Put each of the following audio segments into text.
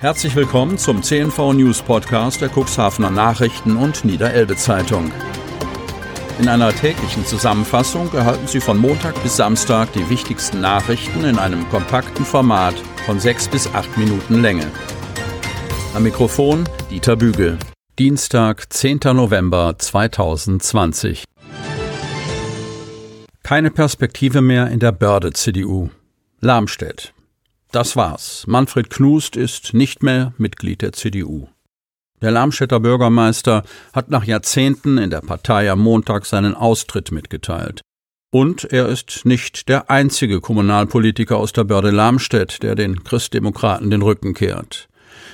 Herzlich willkommen zum CNV News Podcast der Cuxhavener Nachrichten und Niederelbe Zeitung. In einer täglichen Zusammenfassung erhalten Sie von Montag bis Samstag die wichtigsten Nachrichten in einem kompakten Format von sechs bis acht Minuten Länge. Am Mikrofon Dieter Bügel. Dienstag, 10. November 2020. Keine Perspektive mehr in der Börde-CDU. Lamstedt. Das war's. Manfred Knust ist nicht mehr Mitglied der CDU. Der Lamstädter Bürgermeister hat nach Jahrzehnten in der Partei am Montag seinen Austritt mitgeteilt. Und er ist nicht der einzige Kommunalpolitiker aus der Börde Lamstedt, der den Christdemokraten den Rücken kehrt.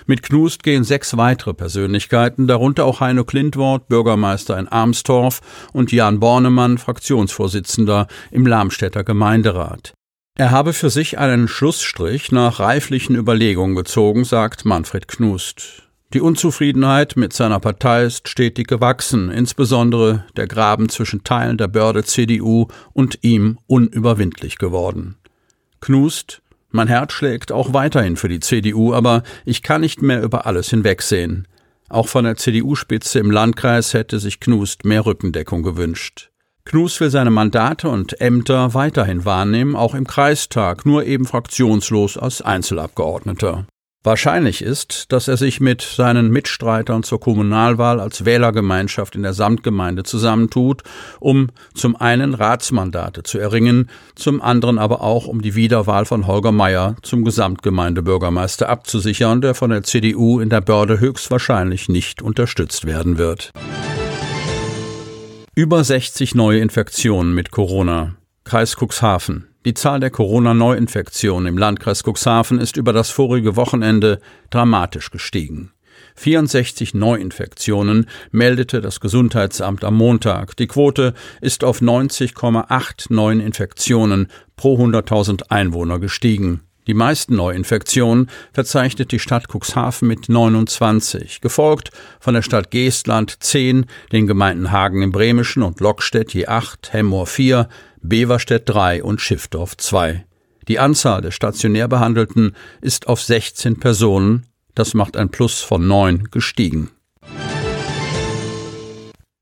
Mit Knust gehen sechs weitere Persönlichkeiten, darunter auch Heino Klintwort, Bürgermeister in Armstorf und Jan Bornemann, Fraktionsvorsitzender im Lamstädter Gemeinderat. Er habe für sich einen Schlussstrich nach reiflichen Überlegungen gezogen, sagt Manfred Knust. Die Unzufriedenheit mit seiner Partei ist stetig gewachsen, insbesondere der Graben zwischen Teilen der Börde CDU und ihm unüberwindlich geworden. Knust, mein Herz schlägt auch weiterhin für die CDU, aber ich kann nicht mehr über alles hinwegsehen. Auch von der CDU-Spitze im Landkreis hätte sich Knust mehr Rückendeckung gewünscht. Knus will seine Mandate und Ämter weiterhin wahrnehmen, auch im Kreistag, nur eben fraktionslos als Einzelabgeordneter. Wahrscheinlich ist, dass er sich mit seinen Mitstreitern zur Kommunalwahl als Wählergemeinschaft in der Samtgemeinde zusammentut, um zum einen Ratsmandate zu erringen, zum anderen aber auch um die Wiederwahl von Holger Meyer zum Gesamtgemeindebürgermeister abzusichern, der von der CDU in der Börde höchstwahrscheinlich nicht unterstützt werden wird. Über 60 neue Infektionen mit Corona. Kreis Cuxhaven. Die Zahl der Corona-Neuinfektionen im Landkreis Cuxhaven ist über das vorige Wochenende dramatisch gestiegen. 64 Neuinfektionen meldete das Gesundheitsamt am Montag. Die Quote ist auf 90,8 neuen Infektionen pro 100.000 Einwohner gestiegen. Die meisten Neuinfektionen verzeichnet die Stadt Cuxhaven mit 29, gefolgt von der Stadt Geestland 10, den Gemeinden Hagen im Bremischen und Lockstedt je 8, Hemmoor 4, Beverstedt 3 und Schiffdorf 2. Die Anzahl der stationär Behandelten ist auf 16 Personen, das macht ein Plus von 9, gestiegen.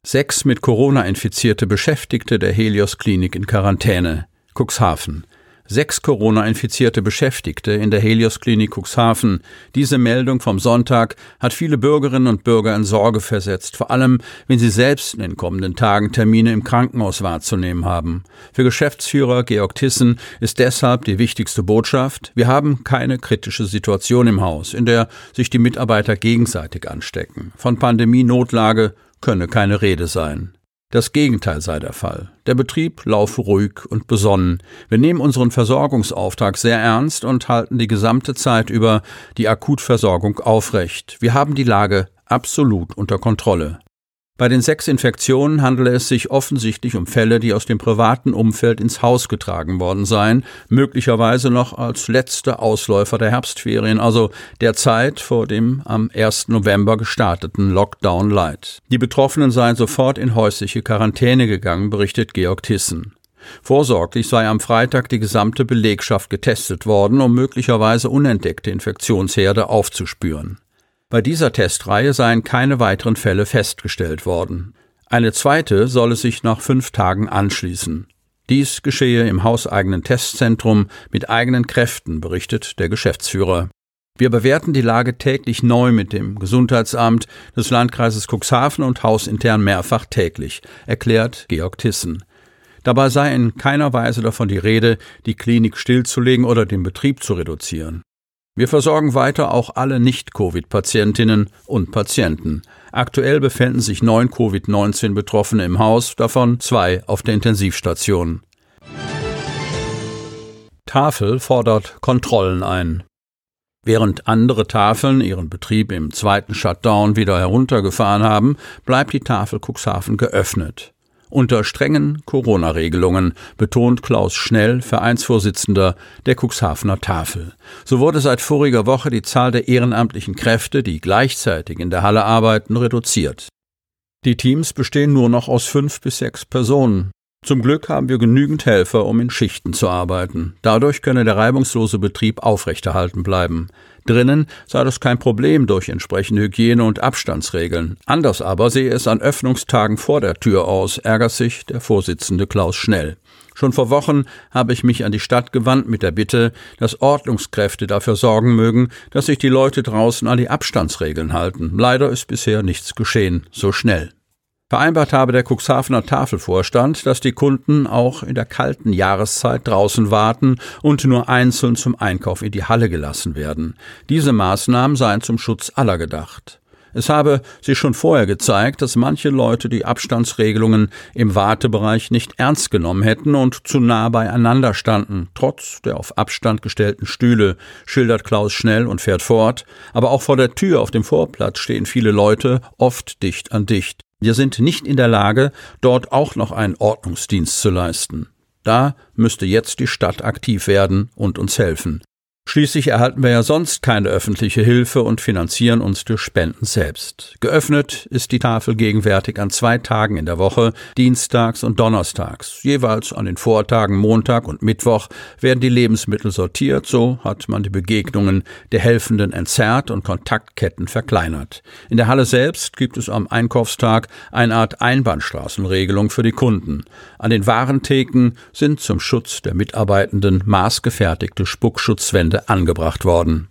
Sechs mit Corona infizierte Beschäftigte der Helios Klinik in Quarantäne. Cuxhaven. Sechs Corona-infizierte Beschäftigte in der Helios-Klinik Cuxhaven. Diese Meldung vom Sonntag hat viele Bürgerinnen und Bürger in Sorge versetzt, vor allem wenn sie selbst in den kommenden Tagen Termine im Krankenhaus wahrzunehmen haben. Für Geschäftsführer Georg Tissen ist deshalb die wichtigste Botschaft, wir haben keine kritische Situation im Haus, in der sich die Mitarbeiter gegenseitig anstecken. Von Pandemie-Notlage könne keine Rede sein. Das Gegenteil sei der Fall. Der Betrieb laufe ruhig und besonnen. Wir nehmen unseren Versorgungsauftrag sehr ernst und halten die gesamte Zeit über die Akutversorgung aufrecht. Wir haben die Lage absolut unter Kontrolle. Bei den sechs Infektionen handele es sich offensichtlich um Fälle, die aus dem privaten Umfeld ins Haus getragen worden seien, möglicherweise noch als letzte Ausläufer der Herbstferien, also der Zeit vor dem am 1. November gestarteten Lockdown Light. Die Betroffenen seien sofort in häusliche Quarantäne gegangen, berichtet Georg Tissen. Vorsorglich sei am Freitag die gesamte Belegschaft getestet worden, um möglicherweise unentdeckte Infektionsherde aufzuspüren. Bei dieser Testreihe seien keine weiteren Fälle festgestellt worden. Eine zweite solle sich nach fünf Tagen anschließen. Dies geschehe im hauseigenen Testzentrum mit eigenen Kräften, berichtet der Geschäftsführer. Wir bewerten die Lage täglich neu mit dem Gesundheitsamt des Landkreises Cuxhaven und hausintern mehrfach täglich, erklärt Georg Tissen. Dabei sei in keiner Weise davon die Rede, die Klinik stillzulegen oder den Betrieb zu reduzieren. Wir versorgen weiter auch alle Nicht-Covid-Patientinnen und Patienten. Aktuell befinden sich neun Covid-19-Betroffene im Haus, davon zwei auf der Intensivstation. Tafel fordert Kontrollen ein. Während andere Tafeln ihren Betrieb im zweiten Shutdown wieder heruntergefahren haben, bleibt die Tafel Cuxhaven geöffnet unter strengen Corona-Regelungen, betont Klaus Schnell, Vereinsvorsitzender der Cuxhavener Tafel. So wurde seit voriger Woche die Zahl der ehrenamtlichen Kräfte, die gleichzeitig in der Halle arbeiten, reduziert. Die Teams bestehen nur noch aus fünf bis sechs Personen. Zum Glück haben wir genügend Helfer, um in Schichten zu arbeiten. Dadurch könne der reibungslose Betrieb aufrechterhalten bleiben. Drinnen sei das kein Problem durch entsprechende Hygiene- und Abstandsregeln. Anders aber sehe es an Öffnungstagen vor der Tür aus, ärgert sich der Vorsitzende Klaus Schnell. Schon vor Wochen habe ich mich an die Stadt gewandt mit der Bitte, dass Ordnungskräfte dafür sorgen mögen, dass sich die Leute draußen an die Abstandsregeln halten. Leider ist bisher nichts geschehen, so schnell. Vereinbart habe der Cuxhavener Tafelvorstand, dass die Kunden auch in der kalten Jahreszeit draußen warten und nur einzeln zum Einkauf in die Halle gelassen werden. Diese Maßnahmen seien zum Schutz aller gedacht. Es habe sich schon vorher gezeigt, dass manche Leute die Abstandsregelungen im Wartebereich nicht ernst genommen hätten und zu nah beieinander standen, trotz der auf Abstand gestellten Stühle, schildert Klaus schnell und fährt fort. Aber auch vor der Tür auf dem Vorplatz stehen viele Leute, oft dicht an dicht. Wir sind nicht in der Lage, dort auch noch einen Ordnungsdienst zu leisten. Da müsste jetzt die Stadt aktiv werden und uns helfen. Schließlich erhalten wir ja sonst keine öffentliche Hilfe und finanzieren uns durch Spenden selbst. Geöffnet ist die Tafel gegenwärtig an zwei Tagen in der Woche, dienstags und donnerstags. Jeweils an den Vortagen Montag und Mittwoch werden die Lebensmittel sortiert, so hat man die Begegnungen der Helfenden entzerrt und Kontaktketten verkleinert. In der Halle selbst gibt es am Einkaufstag eine Art Einbahnstraßenregelung für die Kunden. An den Warentheken sind zum Schutz der Mitarbeitenden maßgefertigte Spuckschutzwände angebracht worden.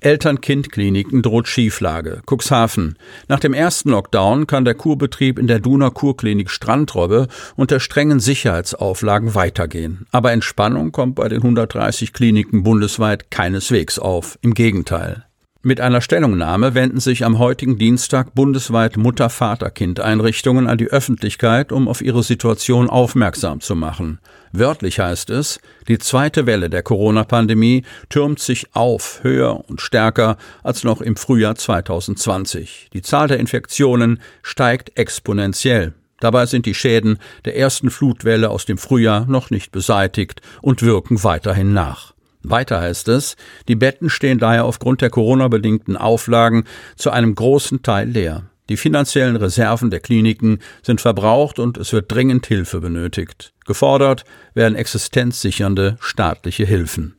Eltern-Kind-Kliniken droht Schieflage. Cuxhaven. Nach dem ersten Lockdown kann der Kurbetrieb in der Duner Kurklinik Strandrobbe unter strengen Sicherheitsauflagen weitergehen. Aber Entspannung kommt bei den 130 Kliniken bundesweit keineswegs auf. Im Gegenteil. Mit einer Stellungnahme wenden sich am heutigen Dienstag bundesweit Mutter-Vater-Kind-Einrichtungen an die Öffentlichkeit, um auf ihre Situation aufmerksam zu machen. Wörtlich heißt es, die zweite Welle der Corona-Pandemie türmt sich auf, höher und stärker als noch im Frühjahr 2020. Die Zahl der Infektionen steigt exponentiell. Dabei sind die Schäden der ersten Flutwelle aus dem Frühjahr noch nicht beseitigt und wirken weiterhin nach. Weiter heißt es, die Betten stehen daher aufgrund der Corona-bedingten Auflagen zu einem großen Teil leer. Die finanziellen Reserven der Kliniken sind verbraucht und es wird dringend Hilfe benötigt. Gefordert werden existenzsichernde staatliche Hilfen.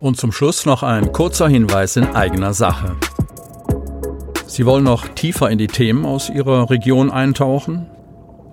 Und zum Schluss noch ein kurzer Hinweis in eigener Sache. Sie wollen noch tiefer in die Themen aus Ihrer Region eintauchen?